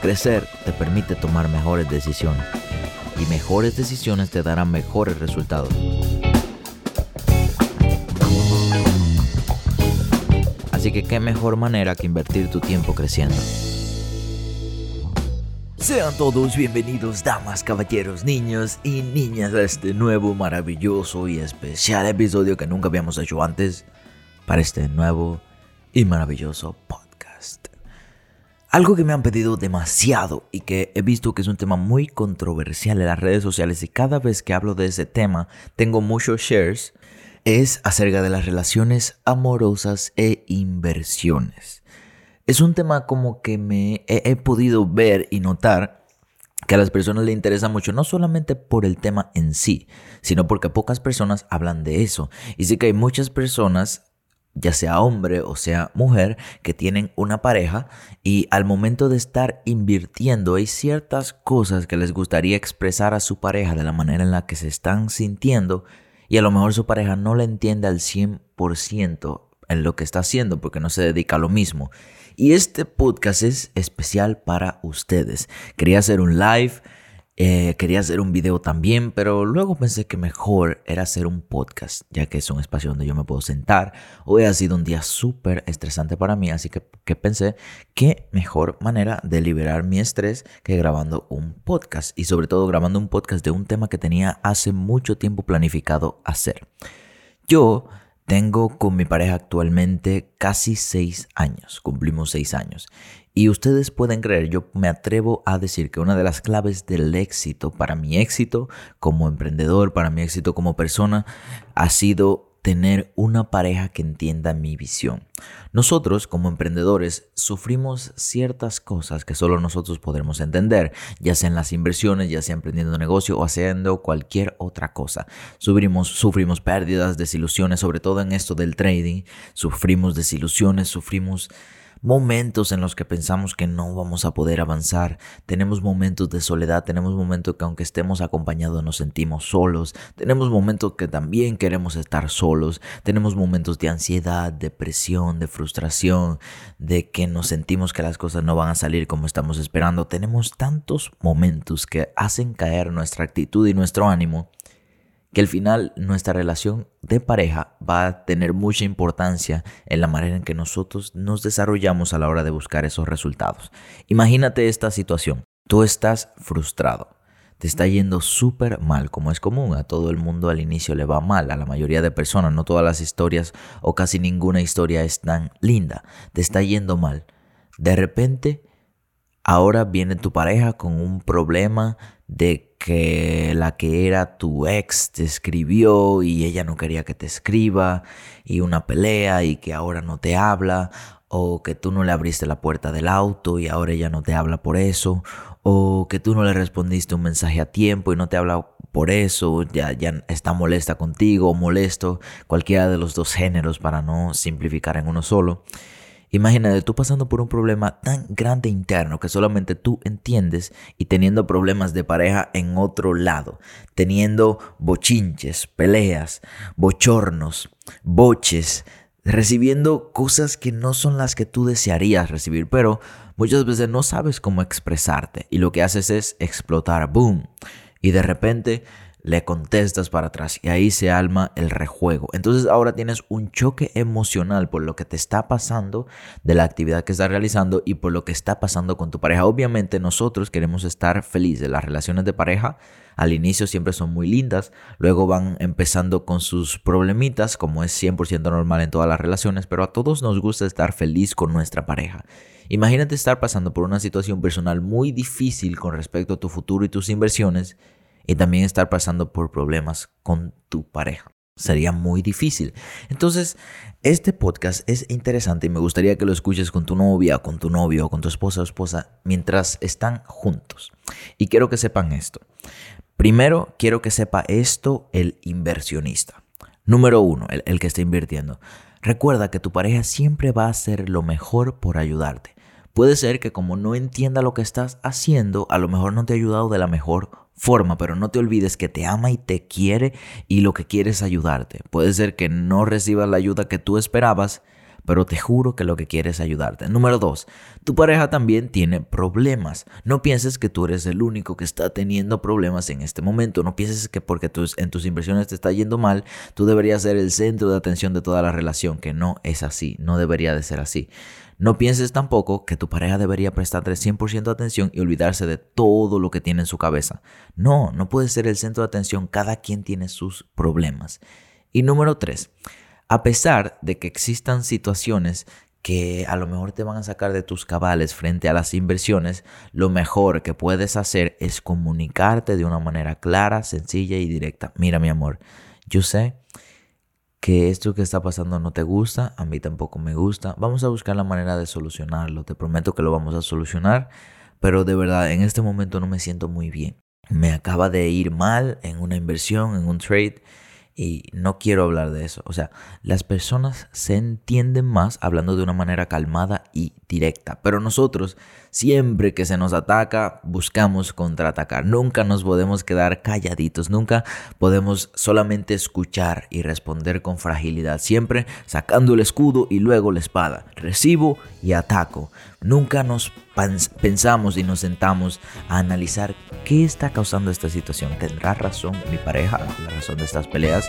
Crecer te permite tomar mejores decisiones y mejores decisiones te darán mejores resultados. Así que qué mejor manera que invertir tu tiempo creciendo. Sean todos bienvenidos, damas, caballeros, niños y niñas, a este nuevo, maravilloso y especial episodio que nunca habíamos hecho antes para este nuevo y maravilloso podcast. Algo que me han pedido demasiado y que he visto que es un tema muy controversial en las redes sociales y cada vez que hablo de ese tema tengo muchos shares es acerca de las relaciones amorosas e inversiones. Es un tema como que me he, he podido ver y notar que a las personas le interesa mucho, no solamente por el tema en sí, sino porque pocas personas hablan de eso. Y sí que hay muchas personas ya sea hombre o sea mujer, que tienen una pareja y al momento de estar invirtiendo hay ciertas cosas que les gustaría expresar a su pareja de la manera en la que se están sintiendo y a lo mejor su pareja no le entiende al 100% en lo que está haciendo porque no se dedica a lo mismo. Y este podcast es especial para ustedes. Quería hacer un live eh, quería hacer un video también, pero luego pensé que mejor era hacer un podcast, ya que es un espacio donde yo me puedo sentar. Hoy ha sido un día súper estresante para mí, así que, pensé qué mejor manera de liberar mi estrés que grabando un podcast y sobre todo grabando un podcast de un tema que tenía hace mucho tiempo planificado hacer. Yo tengo con mi pareja actualmente casi seis años, cumplimos seis años. Y ustedes pueden creer, yo me atrevo a decir que una de las claves del éxito, para mi éxito como emprendedor, para mi éxito como persona, ha sido tener una pareja que entienda mi visión. Nosotros como emprendedores sufrimos ciertas cosas que solo nosotros podremos entender, ya sea en las inversiones, ya sea emprendiendo negocio o haciendo cualquier otra cosa. Sufrimos, sufrimos pérdidas, desilusiones, sobre todo en esto del trading, sufrimos desilusiones, sufrimos momentos en los que pensamos que no vamos a poder avanzar, tenemos momentos de soledad, tenemos momentos que aunque estemos acompañados nos sentimos solos, tenemos momentos que también queremos estar solos, tenemos momentos de ansiedad, depresión, de frustración, de que nos sentimos que las cosas no van a salir como estamos esperando, tenemos tantos momentos que hacen caer nuestra actitud y nuestro ánimo que al final nuestra relación de pareja va a tener mucha importancia en la manera en que nosotros nos desarrollamos a la hora de buscar esos resultados. Imagínate esta situación. Tú estás frustrado. Te está yendo súper mal, como es común. A todo el mundo al inicio le va mal, a la mayoría de personas. No todas las historias o casi ninguna historia es tan linda. Te está yendo mal. De repente, ahora viene tu pareja con un problema de que la que era tu ex te escribió y ella no quería que te escriba y una pelea y que ahora no te habla o que tú no le abriste la puerta del auto y ahora ella no te habla por eso o que tú no le respondiste un mensaje a tiempo y no te habla por eso, ya, ya está molesta contigo o molesto, cualquiera de los dos géneros para no simplificar en uno solo. Imagínate tú pasando por un problema tan grande interno que solamente tú entiendes y teniendo problemas de pareja en otro lado, teniendo bochinches, peleas, bochornos, boches, recibiendo cosas que no son las que tú desearías recibir, pero muchas veces no sabes cómo expresarte y lo que haces es explotar, boom, y de repente le contestas para atrás y ahí se alma el rejuego. Entonces ahora tienes un choque emocional por lo que te está pasando de la actividad que estás realizando y por lo que está pasando con tu pareja. Obviamente nosotros queremos estar felices. Las relaciones de pareja al inicio siempre son muy lindas, luego van empezando con sus problemitas, como es 100% normal en todas las relaciones, pero a todos nos gusta estar feliz con nuestra pareja. Imagínate estar pasando por una situación personal muy difícil con respecto a tu futuro y tus inversiones y también estar pasando por problemas con tu pareja. Sería muy difícil. Entonces, este podcast es interesante y me gustaría que lo escuches con tu novia, con tu novio, con tu esposa o esposa mientras están juntos. Y quiero que sepan esto. Primero, quiero que sepa esto el inversionista. Número uno, el, el que está invirtiendo. Recuerda que tu pareja siempre va a hacer lo mejor por ayudarte. Puede ser que como no entienda lo que estás haciendo, a lo mejor no te ha ayudado de la mejor forma, pero no te olvides que te ama y te quiere y lo que quiere es ayudarte. Puede ser que no recibas la ayuda que tú esperabas, pero te juro que lo que quiere es ayudarte. Número dos, tu pareja también tiene problemas. No pienses que tú eres el único que está teniendo problemas en este momento. No pienses que porque en tus inversiones te está yendo mal, tú deberías ser el centro de atención de toda la relación, que no es así, no debería de ser así. No pienses tampoco que tu pareja debería prestarte 100% atención y olvidarse de todo lo que tiene en su cabeza. No, no puede ser el centro de atención, cada quien tiene sus problemas. Y número 3, a pesar de que existan situaciones que a lo mejor te van a sacar de tus cabales frente a las inversiones, lo mejor que puedes hacer es comunicarte de una manera clara, sencilla y directa. Mira mi amor, yo sé que esto que está pasando no te gusta, a mí tampoco me gusta. Vamos a buscar la manera de solucionarlo. Te prometo que lo vamos a solucionar, pero de verdad en este momento no me siento muy bien. Me acaba de ir mal en una inversión, en un trade y no quiero hablar de eso. O sea, las personas se entienden más hablando de una manera calmada y directa. Pero nosotros, siempre que se nos ataca, buscamos contraatacar. Nunca nos podemos quedar calladitos. Nunca podemos solamente escuchar y responder con fragilidad. Siempre sacando el escudo y luego la espada. Recibo y ataco. Nunca nos pensamos y nos sentamos a analizar qué está causando esta situación. ¿Tendrá razón mi pareja la razón de estas peleas?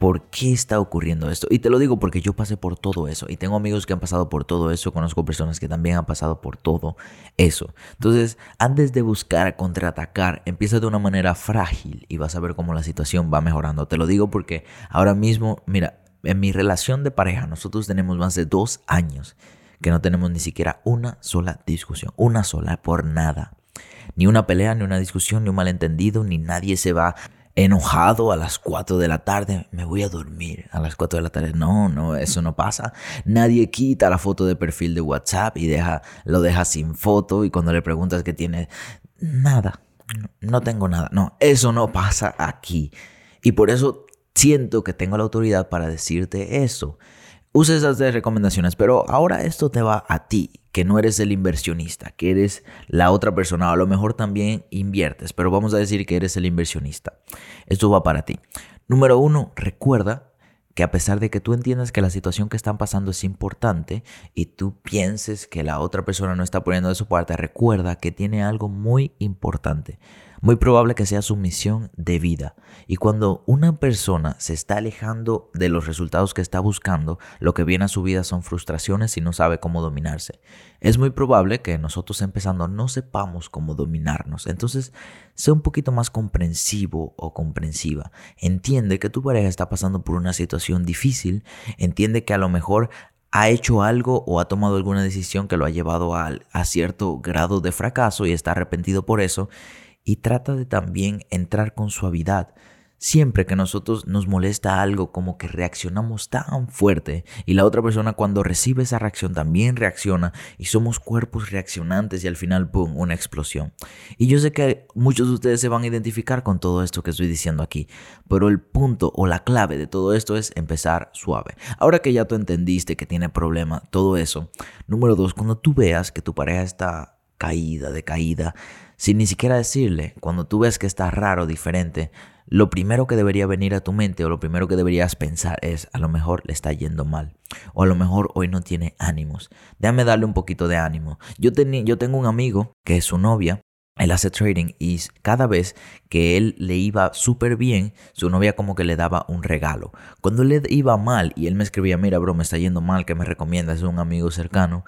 ¿Por qué está ocurriendo esto? Y te lo digo porque yo pasé por todo eso y tengo amigos que han pasado por todo eso, conozco personas que también han pasado por todo eso. Entonces, antes de buscar contraatacar, empieza de una manera frágil y vas a ver cómo la situación va mejorando. Te lo digo porque ahora mismo, mira, en mi relación de pareja, nosotros tenemos más de dos años que no tenemos ni siquiera una sola discusión, una sola por nada. Ni una pelea, ni una discusión, ni un malentendido, ni nadie se va enojado a las 4 de la tarde, me voy a dormir a las 4 de la tarde. No, no, eso no pasa. Nadie quita la foto de perfil de WhatsApp y deja, lo deja sin foto y cuando le preguntas qué tiene, nada, no tengo nada. No, eso no pasa aquí. Y por eso siento que tengo la autoridad para decirte eso. Usa esas recomendaciones, pero ahora esto te va a ti, que no eres el inversionista, que eres la otra persona, a lo mejor también inviertes, pero vamos a decir que eres el inversionista. Esto va para ti. Número uno, recuerda que a pesar de que tú entiendas que la situación que están pasando es importante y tú pienses que la otra persona no está poniendo de su parte, recuerda que tiene algo muy importante. Muy probable que sea su misión de vida. Y cuando una persona se está alejando de los resultados que está buscando, lo que viene a su vida son frustraciones y no sabe cómo dominarse. Es muy probable que nosotros empezando no sepamos cómo dominarnos. Entonces, sea un poquito más comprensivo o comprensiva. Entiende que tu pareja está pasando por una situación difícil. Entiende que a lo mejor ha hecho algo o ha tomado alguna decisión que lo ha llevado a, a, cierto grado de fracaso y está arrepentido por eso y trata de también entrar con suavidad. Siempre que nosotros nos molesta algo, como que reaccionamos tan fuerte y la otra persona cuando recibe esa reacción también reacciona y somos cuerpos reaccionantes y al final, ¡pum!, una explosión. Y yo sé que muchos de ustedes se van a identificar con todo esto que estoy diciendo aquí, pero el punto o la clave de todo esto es empezar suave. Ahora que ya tú entendiste que tiene problema, todo eso, número dos, cuando tú veas que tu pareja está caída, decaída, sin ni siquiera decirle, cuando tú ves que está raro, diferente, lo primero que debería venir a tu mente o lo primero que deberías pensar es, a lo mejor le está yendo mal, o a lo mejor hoy no tiene ánimos. Déjame darle un poquito de ánimo. Yo, yo tengo un amigo que es su novia, él hace trading y cada vez que él le iba súper bien, su novia como que le daba un regalo. Cuando le iba mal y él me escribía, mira bro, me está yendo mal, ¿qué me recomiendas? Es un amigo cercano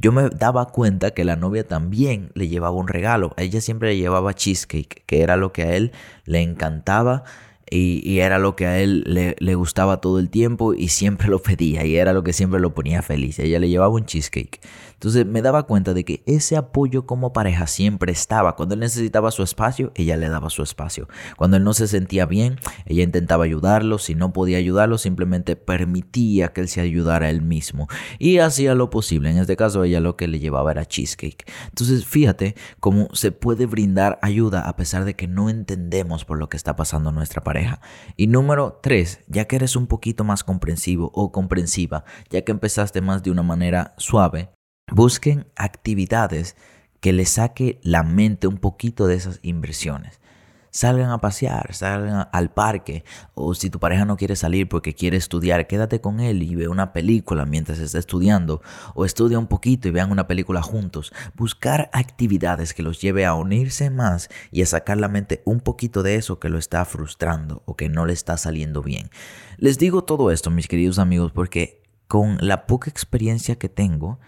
yo me daba cuenta que la novia también le llevaba un regalo. ella siempre le llevaba cheesecake, que era lo que a él le encantaba y, era lo que a él le, le, gustaba todo el tiempo y siempre lo pedía y era lo que siempre lo ponía feliz. Ella le llevaba un cheesecake. Entonces me daba cuenta de que ese apoyo como pareja siempre estaba. Cuando él necesitaba su espacio, ella le daba su espacio. Cuando él no se sentía bien, ella intentaba ayudarlo. Si no podía ayudarlo, simplemente permitía que él se ayudara él mismo. Y hacía lo posible. En este caso, ella lo que le llevaba era cheesecake. Entonces fíjate cómo se puede brindar ayuda a pesar de que no entendemos por lo que está pasando nuestra pareja. Y número tres, ya que eres un poquito más comprensivo o comprensiva, ya que empezaste más de una manera suave, Busquen actividades que les saque la mente un poquito de esas inversiones. Salgan a pasear, salgan al parque, o si tu pareja no quiere salir porque quiere estudiar, quédate con él y ve una película mientras está estudiando, o estudia un poquito y vean una película juntos. Buscar actividades que los lleve a unirse más y a sacar la mente un poquito de eso que lo está frustrando o que no le está saliendo bien. Les digo todo esto, mis queridos amigos, porque con la poca experiencia que tengo,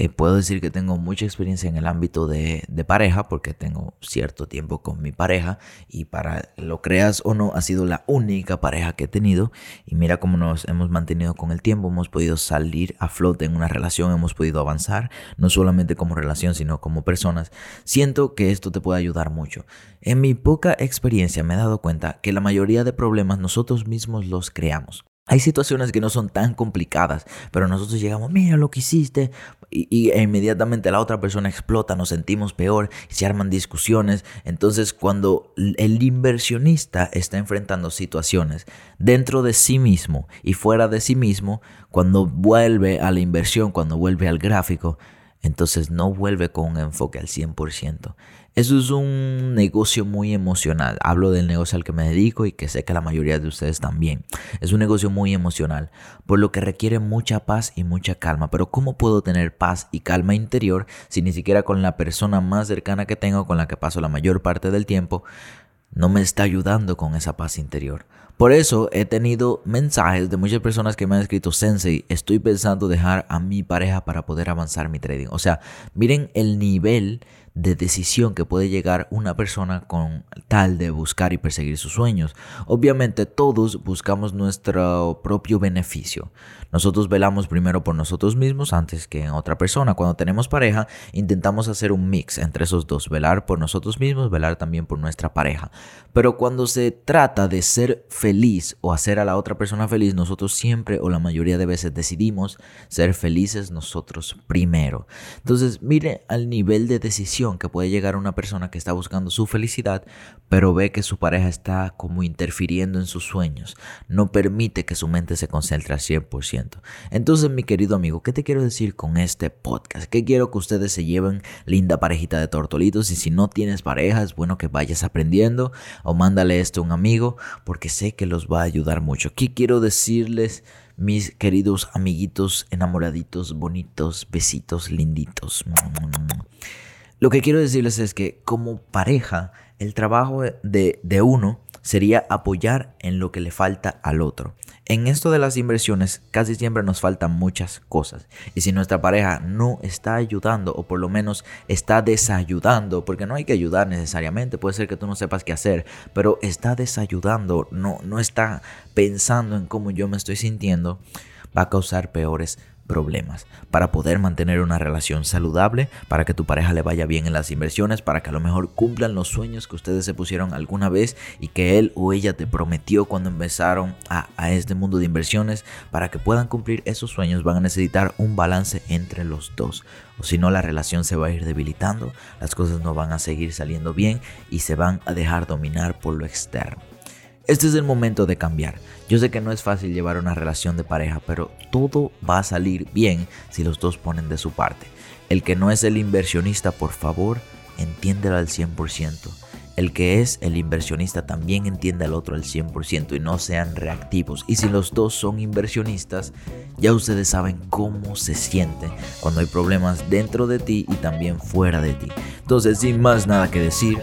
eh, puedo decir que tengo mucha experiencia en el ámbito de, pareja porque tengo cierto tiempo con mi pareja y para lo creas o no ha sido la única pareja que he tenido y mira cómo nos hemos mantenido con el tiempo, hemos podido salir a flote en una relación, hemos podido avanzar, no solamente como relación sino como personas. Siento que esto te puede ayudar mucho. En mi poca experiencia me he dado cuenta que la mayoría de problemas nosotros mismos los creamos. Hay situaciones que no son tan complicadas, pero nosotros llegamos, mira lo que hiciste, y, e inmediatamente la otra persona explota, nos sentimos peor, se arman discusiones. Entonces, cuando el inversionista está enfrentando situaciones dentro de sí mismo y fuera de sí mismo, cuando vuelve a la inversión, cuando vuelve al gráfico, entonces no vuelve con un enfoque al 100%. Eso es un negocio muy emocional. Hablo del negocio al que me dedico y que sé que la mayoría de ustedes también. Es un negocio muy emocional, por lo que requiere mucha paz y mucha calma. Pero ¿cómo puedo tener paz y calma interior si ni siquiera con la persona más cercana que tengo, con la que paso la mayor parte del tiempo, no me está ayudando con esa paz interior? Por eso he tenido mensajes de muchas personas que me han escrito, Sensei, estoy pensando dejar a mi pareja para poder avanzar mi trading. O sea, miren el nivel de decisión que puede llegar una persona con tal de buscar y perseguir sus sueños. Obviamente todos buscamos nuestro propio beneficio. Nosotros velamos primero por nosotros mismos antes que en otra persona. Cuando tenemos pareja, intentamos hacer un mix entre esos dos, velar por nosotros mismos, velar también por nuestra pareja. Pero cuando se trata de ser feliz o hacer a la otra persona feliz, nosotros siempre o la mayoría de veces decidimos ser felices nosotros primero. Entonces, mire al nivel de decisión que puede llegar una persona que está buscando su felicidad, pero ve que su pareja está como interfiriendo en sus sueños, no permite que su mente se concentre al 100%. Entonces, mi querido amigo, ¿qué te quiero decir con este podcast? Que quiero que ustedes se lleven linda parejita de tortolitos y si no tienes pareja, es bueno que vayas aprendiendo o mándale esto a un amigo porque sé que los va a ayudar mucho. ¿Qué quiero decirles? mis queridos amiguitos enamoraditos, bonitos, besitos, linditos. Lo que quiero decirles es que como pareja, el trabajo de, de, uno sería apoyar en lo que le falta al otro. En esto de las inversiones casi siempre nos faltan muchas cosas. Y si nuestra pareja no está ayudando o por lo menos está desayudando, porque no hay que ayudar necesariamente, puede ser que tú no sepas qué hacer, pero está desayudando, no, no está pensando en cómo yo me estoy sintiendo, va a causar peores problemas, para poder mantener una relación saludable, para que tu pareja le vaya bien en las inversiones, para que a lo mejor cumplan los sueños que ustedes se pusieron alguna vez y que él o ella te prometió cuando empezaron a, a este mundo de inversiones, para que puedan cumplir esos sueños van a necesitar un balance entre los dos. O si no, la relación se va a ir debilitando, las cosas no van a seguir saliendo bien y se van a dejar dominar por lo externo. Este es el momento de cambiar. Yo sé que no es fácil llevar una relación de pareja, pero todo va a salir bien si los dos ponen de su parte. El que no es el inversionista, por favor, entiéndelo al 100%. El que es el inversionista también entiende al otro al 100% y no sean reactivos. Y si los dos son inversionistas, ya ustedes saben cómo se siente cuando hay problemas dentro de ti y también fuera de ti. Entonces, sin más nada que decir,